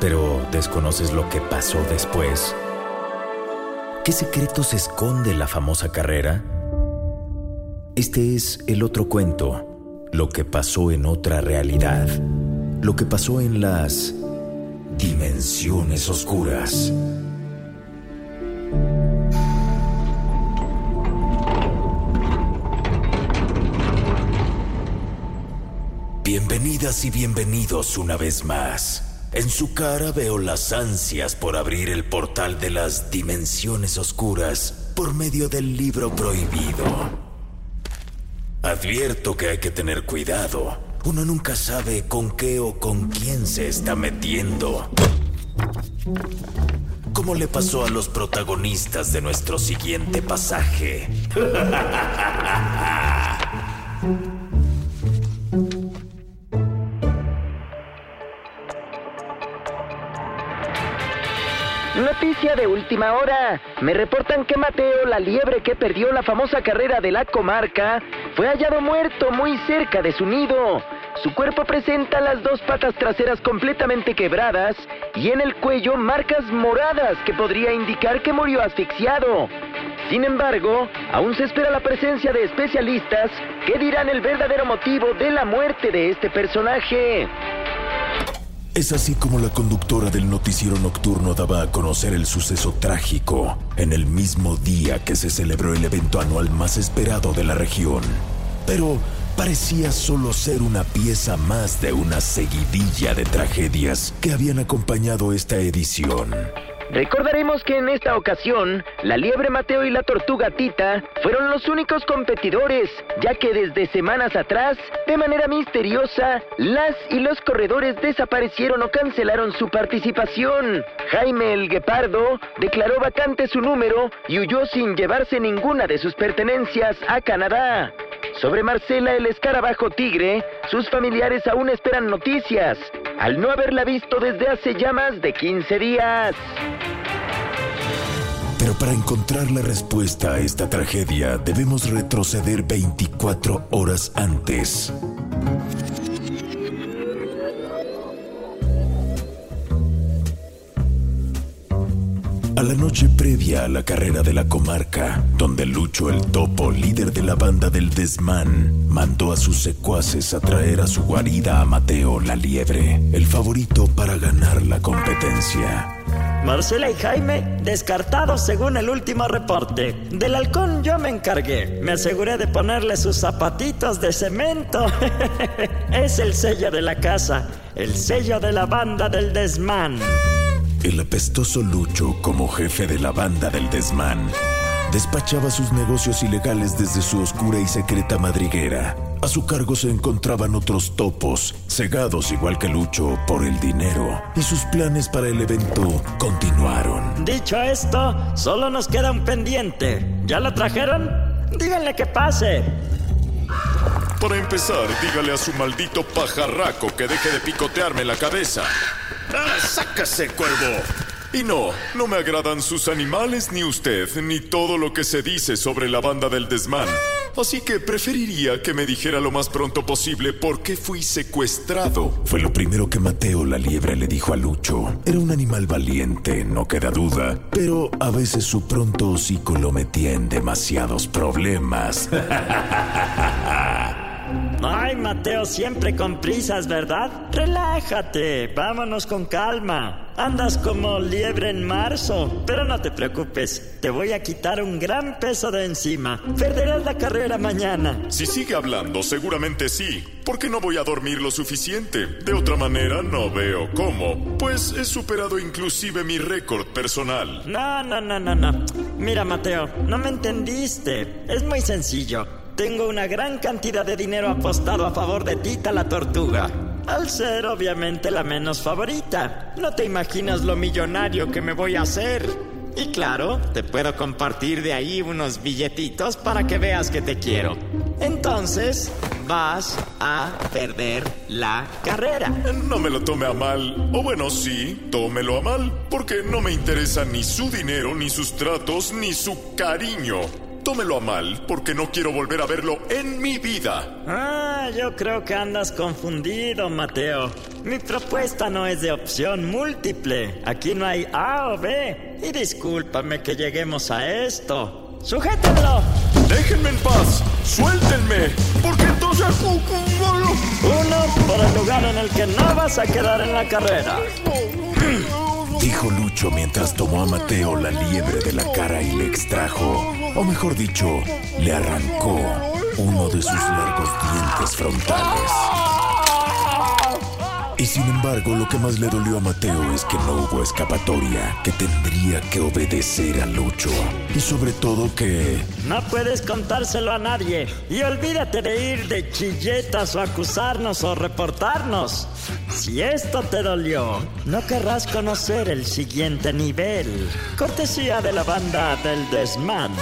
Pero desconoces lo que pasó después. ¿Qué secretos esconde la famosa carrera? Este es el otro cuento, lo que pasó en otra realidad, lo que pasó en las dimensiones oscuras. Bienvenidas y bienvenidos una vez más en su cara veo las ansias por abrir el portal de las dimensiones oscuras por medio del libro prohibido. Advierto que hay que tener cuidado. Uno nunca sabe con qué o con quién se está metiendo. Como le pasó a los protagonistas de nuestro siguiente pasaje. de última hora. Me reportan que Mateo, la liebre que perdió la famosa carrera de la comarca, fue hallado muerto muy cerca de su nido. Su cuerpo presenta las dos patas traseras completamente quebradas y en el cuello marcas moradas que podría indicar que murió asfixiado. Sin embargo, aún se espera la presencia de especialistas que dirán el verdadero motivo de la muerte de este personaje. Es así como la conductora del noticiero nocturno daba a conocer el suceso trágico en el mismo día que se celebró el evento anual más esperado de la región. Pero parecía solo ser una pieza más de una seguidilla de tragedias que habían acompañado esta edición. Recordaremos que en esta ocasión, la liebre Mateo y la tortuga Tita fueron los únicos competidores, ya que desde semanas atrás, de manera misteriosa, las y los corredores desaparecieron o cancelaron su participación. Jaime el Guepardo declaró vacante su número y huyó sin llevarse ninguna de sus pertenencias a Canadá. Sobre Marcela el escarabajo tigre, sus familiares aún esperan noticias, al no haberla visto desde hace ya más de 15 días. Pero para encontrar la respuesta a esta tragedia debemos retroceder 24 horas antes. La noche previa a la carrera de la comarca, donde Lucho el Topo, líder de la banda del Desmán, mandó a sus secuaces a traer a su guarida a Mateo la Liebre, el favorito para ganar la competencia. Marcela y Jaime descartados según el último reporte. Del halcón yo me encargué. Me aseguré de ponerle sus zapatitos de cemento. es el sello de la casa, el sello de la banda del desmán. El apestoso Lucho, como jefe de la banda del desmán, despachaba sus negocios ilegales desde su oscura y secreta madriguera. A su cargo se encontraban otros topos, cegados igual que Lucho por el dinero, y sus planes para el evento continuaron. Dicho esto, solo nos queda un pendiente. ¿Ya lo trajeron? Díganle que pase. Para empezar, dígale a su maldito pajarraco que deje de picotearme la cabeza. ¡Ah, sácase, cuervo! Y no, no me agradan sus animales, ni usted, ni todo lo que se dice sobre la banda del desmán. Así que preferiría que me dijera lo más pronto posible por qué fui secuestrado. Fue lo primero que Mateo la liebre le dijo a Lucho. Era un animal valiente, no queda duda, pero a veces su pronto hocico lo metía en demasiados problemas. Ay, Mateo, siempre con prisas, ¿verdad? Relájate, vámonos con calma. Andas como liebre en marzo, pero no te preocupes, te voy a quitar un gran peso de encima. Perderás la carrera mañana. Si sigue hablando, seguramente sí, porque no voy a dormir lo suficiente. De otra manera, no veo cómo, pues he superado inclusive mi récord personal. No, no, no, no, no. Mira, Mateo, no me entendiste. Es muy sencillo. Tengo una gran cantidad de dinero apostado a favor de Tita la tortuga. Al ser obviamente la menos favorita. No te imaginas lo millonario que me voy a hacer. Y claro, te puedo compartir de ahí unos billetitos para que veas que te quiero. Entonces, vas a perder la carrera. No me lo tome a mal, o bueno, sí, tómelo a mal, porque no me interesa ni su dinero, ni sus tratos, ni su cariño. Tómelo a mal, porque no quiero volver a verlo en mi vida. Ah, yo creo que andas confundido, Mateo. Mi propuesta no es de opción múltiple. Aquí no hay A o B. Y discúlpame que lleguemos a esto. ¡Sujétenlo! Déjenme en paz, suéltenme, porque entonces... Uno por el lugar en el que no vas a quedar en la carrera. Dijo Lucho mientras tomó a Mateo la liebre de la cara y le extrajo, o mejor dicho, le arrancó uno de sus largos dientes frontales. Sin embargo, lo que más le dolió a Mateo es que no hubo escapatoria, que tendría que obedecer a Lucho. Y sobre todo que... No puedes contárselo a nadie. Y olvídate de ir de chilletas o acusarnos o reportarnos. Si esto te dolió, no querrás conocer el siguiente nivel. Cortesía de la banda del desmán.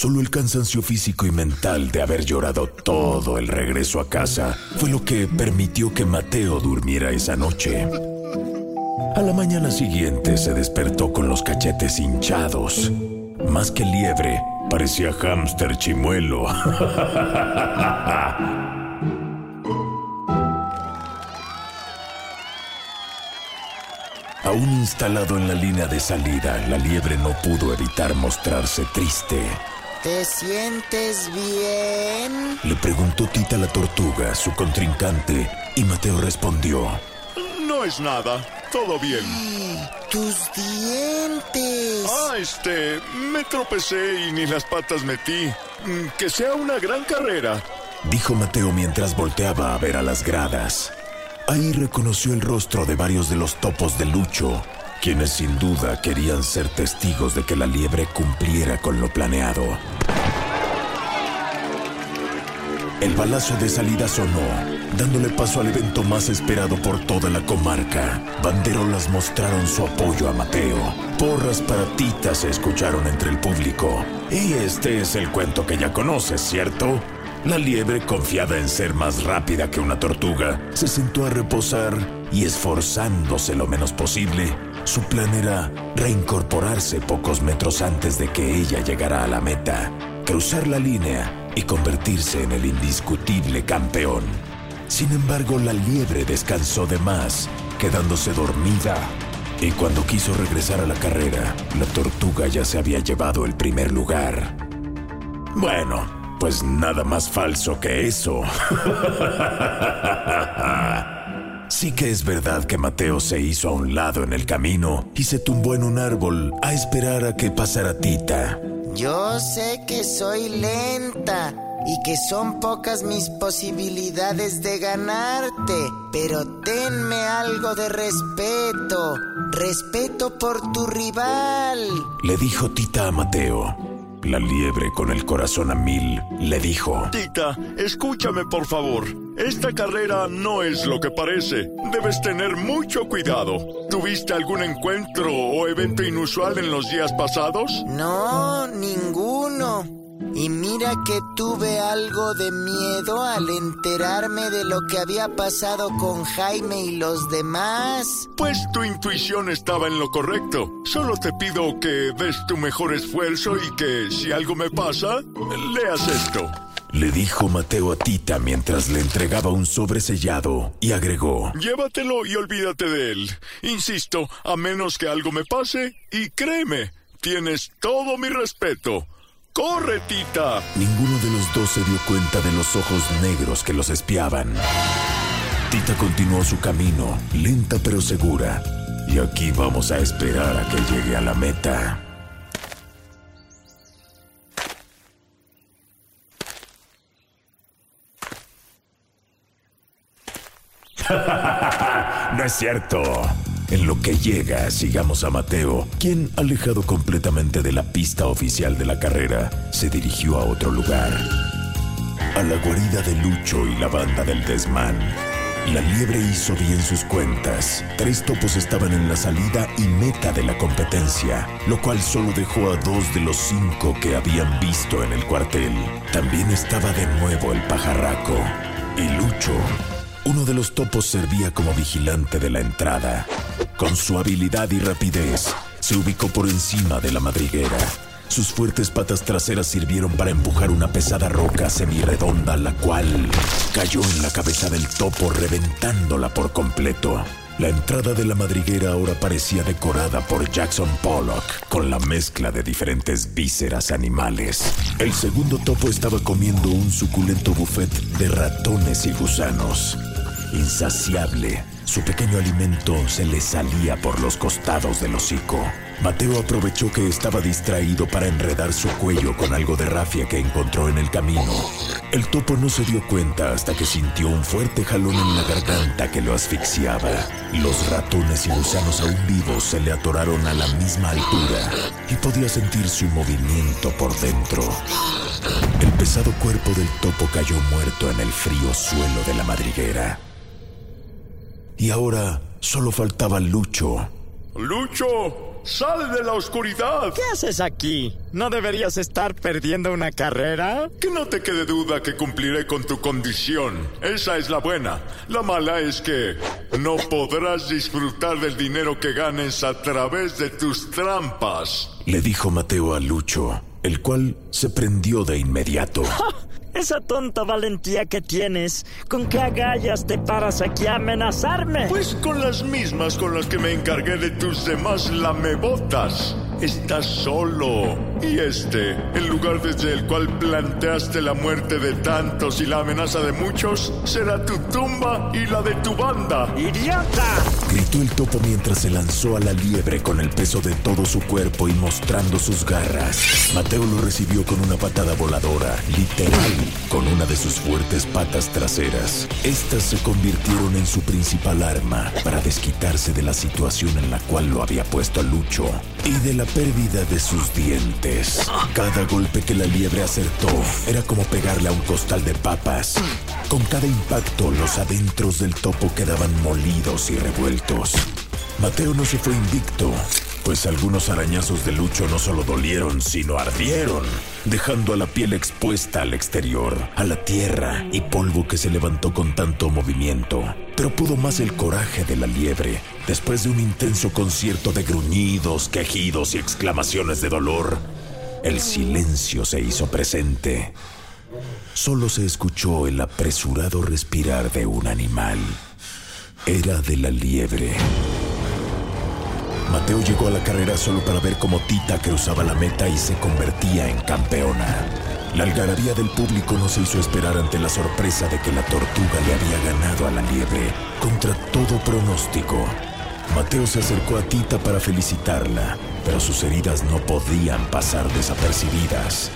Solo el cansancio físico y mental de haber llorado todo el regreso a casa fue lo que permitió que Mateo durmiera esa noche. A la mañana siguiente se despertó con los cachetes hinchados. Más que liebre, parecía hámster chimuelo. Aún instalado en la línea de salida, la liebre no pudo evitar mostrarse triste. ¿Te sientes bien? Le preguntó Tita la tortuga, su contrincante, y Mateo respondió. No es nada, todo bien. ¡Tus dientes! Ah, este, me tropecé y ni las patas metí. Mm, Que sea una gran carrera. Dijo Mateo mientras volteaba a ver a las gradas. Ahí reconoció el rostro de varios de los topos de Lucho, quienes sin duda querían ser testigos de que la liebre cumpliera con lo planeado. El balazo de salida sonó, dándole paso al evento más esperado por toda la comarca. Banderolas mostraron su apoyo a Mateo. Porras para Tita se escucharon entre el público. Y este es el cuento que ya conoces, ¿cierto? La liebre, confiada en ser más rápida que una tortuga, se sentó a reposar y esforzándose lo menos posible, su plan era reincorporarse pocos metros antes de que ella llegara a la meta, cruzar la línea y convertirse en el indiscutible campeón. Sin embargo, la liebre descansó de más, quedándose dormida. Y cuando quiso regresar a la carrera, la tortuga ya se había llevado el primer lugar. Bueno, pues nada más falso que eso. Sí que es verdad que Mateo se hizo a un lado en el camino y se tumbó en un árbol a esperar a que pasara Tita. Yo sé que soy lenta y que son pocas mis posibilidades de ganarte, pero tenme algo de respeto. Respeto por tu rival. Le dijo Tita a Mateo. La liebre con el corazón a mil le dijo. Tita, escúchame por favor. Esta carrera no es lo que parece. Debes tener mucho cuidado. ¿Tuviste algún encuentro o evento inusual en los días pasados? No, ninguno. Y mira que tuve algo de miedo al enterarme de lo que había pasado con Jaime y los demás. Pues tu intuición estaba en lo correcto. Solo te pido que des tu mejor esfuerzo y que si algo me pasa, leas esto. Le dijo Mateo a Tita mientras le entregaba un sobre sellado y agregó. Llévatelo y olvídate de él. Insisto, a menos que algo me pase, y créeme, tienes todo mi respeto. ¡Corre, Tita! Ninguno de los dos se dio cuenta de los ojos negros que los espiaban. Tita continuó su camino, lenta pero segura. Y aquí vamos a esperar a que llegue a la meta. no es cierto. En lo que llega, sigamos a Mateo, quien, alejado completamente de la pista oficial de la carrera, se dirigió a otro lugar. A la guarida de Lucho y la banda del desmán. La liebre hizo bien sus cuentas. Tres topos estaban en la salida y meta de la competencia, lo cual solo dejó a dos de los cinco que habían visto en el cuartel. También estaba de nuevo el pajarraco. Y Lucho, uno de los topos servía como vigilante de la entrada. Con su habilidad y rapidez, se ubicó por encima de la madriguera. Sus fuertes patas traseras sirvieron para empujar una pesada roca semirredonda, la cual cayó en la cabeza del topo, reventándola por completo. La entrada de la madriguera ahora parecía decorada por Jackson Pollock, con la mezcla de diferentes vísceras animales. El segundo topo estaba comiendo un suculento buffet de ratones y gusanos. Insaciable, su pequeño alimento se le salía por los costados del hocico. Mateo aprovechó que estaba distraído para enredar su cuello con algo de rafia que encontró en el camino. El topo no se dio cuenta hasta que sintió un fuerte jalón en la garganta que lo asfixiaba. Los ratones y gusanos aún vivos se le atoraron a la misma altura y podía sentir su movimiento por dentro. El pesado cuerpo del topo cayó muerto en el frío suelo de la madriguera. Y ahora solo faltaba Lucho. ¡Lucho! ¡Sal de la oscuridad! ¿Qué haces aquí? ¿No deberías estar perdiendo una carrera? Que no te quede duda que cumpliré con tu condición. Esa es la buena. La mala es que no podrás disfrutar del dinero que ganes a través de tus trampas. Le dijo Mateo a Lucho, el cual se prendió de inmediato. Esa tonta valentía que tienes, ¿con qué agallas te paras aquí a amenazarme? Pues con las mismas con las que me encargué de tus demás lamebotas. Estás solo. Y este, el lugar desde el cual planteaste la muerte de tantos y la amenaza de muchos, será tu tumba y la de tu banda. ¡Idiota! Gritó el topo mientras se lanzó a la liebre con el peso de todo su cuerpo y mostrando sus garras. Mateo lo recibió con una patada voladora, literal, con una de sus fuertes patas traseras. Estas se convirtieron en su principal arma para desquitarse de la situación en la cual lo había puesto a Lucho y de la pérdida de sus dientes. Cada golpe que la liebre acertó era como pegarle a un costal de papas. Con cada impacto, los adentros del topo quedaban molidos y revueltos. Mateo no se fue invicto, pues algunos arañazos de Lucho no solo dolieron, sino ardieron, dejando a la piel expuesta al exterior, a la tierra y polvo que se levantó con tanto movimiento. Pero pudo más el coraje de la liebre. Después de un intenso concierto de gruñidos, quejidos y exclamaciones de dolor, el silencio se hizo presente. Solo se escuchó el apresurado respirar de un animal. Era de la liebre. Mateo llegó a la carrera solo para ver cómo Tita cruzaba la meta y se convertía en campeona. La algarabía del público no se hizo esperar ante la sorpresa de que la tortuga le había ganado a la liebre, contra todo pronóstico. Mateo se acercó a Tita para felicitarla, pero sus heridas no podían pasar desapercibidas.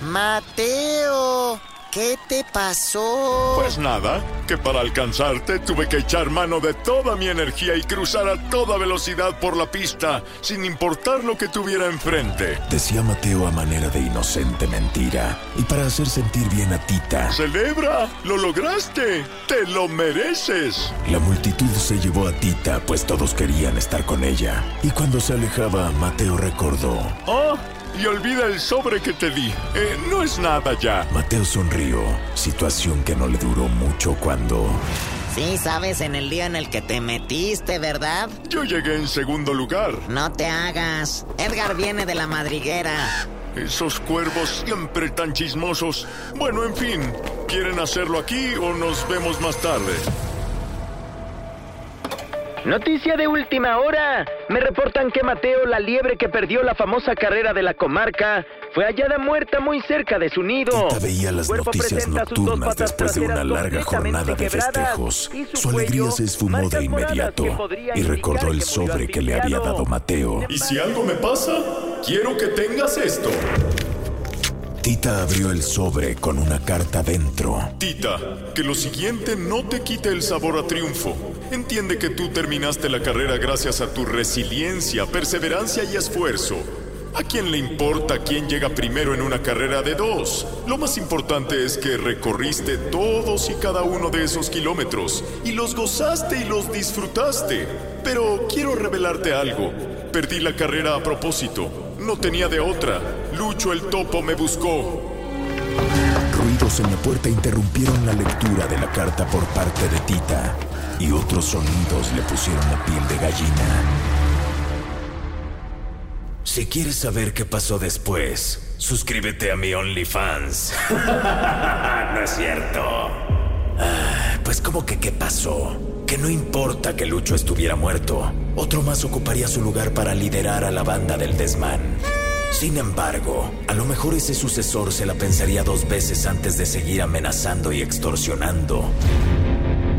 Mateo, ¿qué te pasó? Pues nada, que para alcanzarte tuve que echar mano de toda mi energía y cruzar a toda velocidad por la pista, sin importar lo que tuviera enfrente. Decía Mateo a manera de inocente mentira, y para hacer sentir bien a Tita. ¡Celebra! ¡Lo lograste! ¡Te lo mereces! La multitud se llevó a Tita, pues todos querían estar con ella. Y cuando se alejaba, Mateo recordó. ¡Oh! Y olvida el sobre que te di. Eh, no es nada ya. Mateo sonrió, situación que no le duró mucho cuando... Sí, sabes, en el día en el que te metiste, ¿verdad? Yo llegué en segundo lugar. No te hagas. Edgar viene de la madriguera. Esos cuervos siempre tan chismosos. Bueno, en fin, ¿quieren hacerlo aquí o nos vemos más tarde? Noticia de última hora. Me reportan que Mateo, la liebre que perdió la famosa carrera de la comarca, fue hallada muerta muy cerca de su nido. Tita veía las Cuerpo noticias nocturnas patas después de una larga jornada de festejos. Su alegría se esfumó de inmediato y recordó el sobre que le había dado Mateo. Y si algo me pasa, quiero que tengas esto. Tita abrió el sobre con una carta dentro. Tita, que lo siguiente no te quite el sabor a triunfo. Entiende que tú terminaste la carrera gracias a tu resiliencia, perseverancia y esfuerzo. ¿A quién le importa quién llega primero en una carrera de dos? Lo más importante es que recorriste todos y cada uno de esos kilómetros y los gozaste y los disfrutaste. Pero quiero revelarte algo. Perdí la carrera a propósito. No tenía de otra. Lucho el topo me buscó. Ruidos en la puerta interrumpieron la lectura de la carta por parte de Tita y otros sonidos le pusieron la piel de gallina. Si quieres saber qué pasó después, suscríbete a mi OnlyFans. no es cierto. Ah, pues como que qué pasó. Que no importa que Lucho estuviera muerto. Otro más ocuparía su lugar para liderar a la banda del desmán. Sin embargo, a lo mejor ese sucesor se la pensaría dos veces antes de seguir amenazando y extorsionando.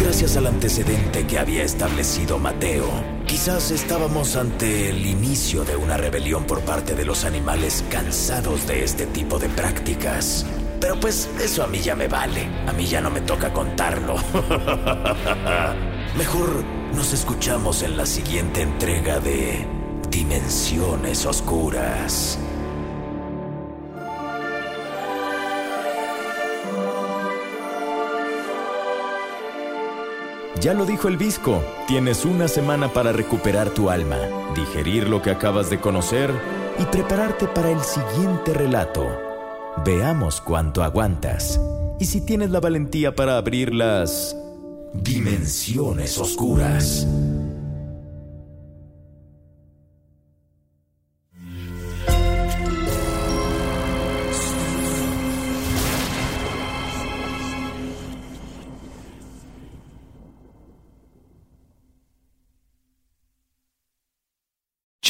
Gracias al antecedente que había establecido Mateo, quizás estábamos ante el inicio de una rebelión por parte de los animales cansados de este tipo de prácticas. Pero pues eso a mí ya me vale, a mí ya no me toca contarlo. Mejor nos escuchamos en la siguiente entrega de Dimensiones Oscuras. Ya lo dijo el Visco, tienes una semana para recuperar tu alma, digerir lo que acabas de conocer y prepararte para el siguiente relato. Veamos cuánto aguantas y si tienes la valentía para abrir las Dimensiones Oscuras.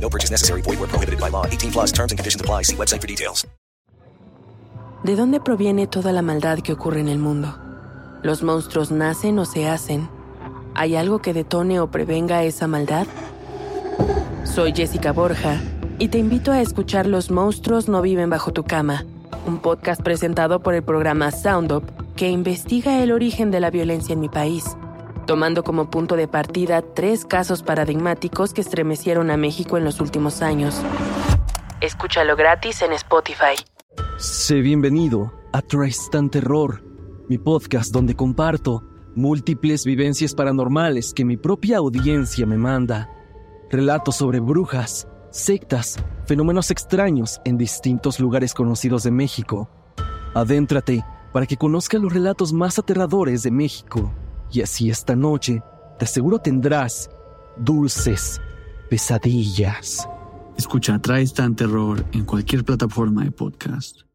No purchase necessary. Void where prohibited by law. 18 plus terms and conditions apply. See website for details. ¿De dónde proviene toda la maldad que ocurre en el mundo? ¿Los monstruos nacen o se hacen? ¿Hay algo que detone o prevenga esa maldad? Soy Jessica Borja y te invito a escuchar Los monstruos no viven bajo tu cama, un podcast presentado por el programa Sound Up que investiga el origen de la violencia en mi país, tomando como punto de partida tres casos paradigmáticos que estremecieron a México en los últimos años. Escúchalo gratis en Spotify. Sé bienvenido a Tristan Terror, mi podcast donde comparto múltiples vivencias paranormales que mi propia audiencia me manda. Relatos sobre brujas, sectas, fenómenos extraños en distintos lugares conocidos de México. Adéntrate para que conozcas los relatos más aterradores de México. Y así esta noche, te aseguro tendrás dulces pesadillas. Escucha Tristan Terror en cualquier plataforma de podcast.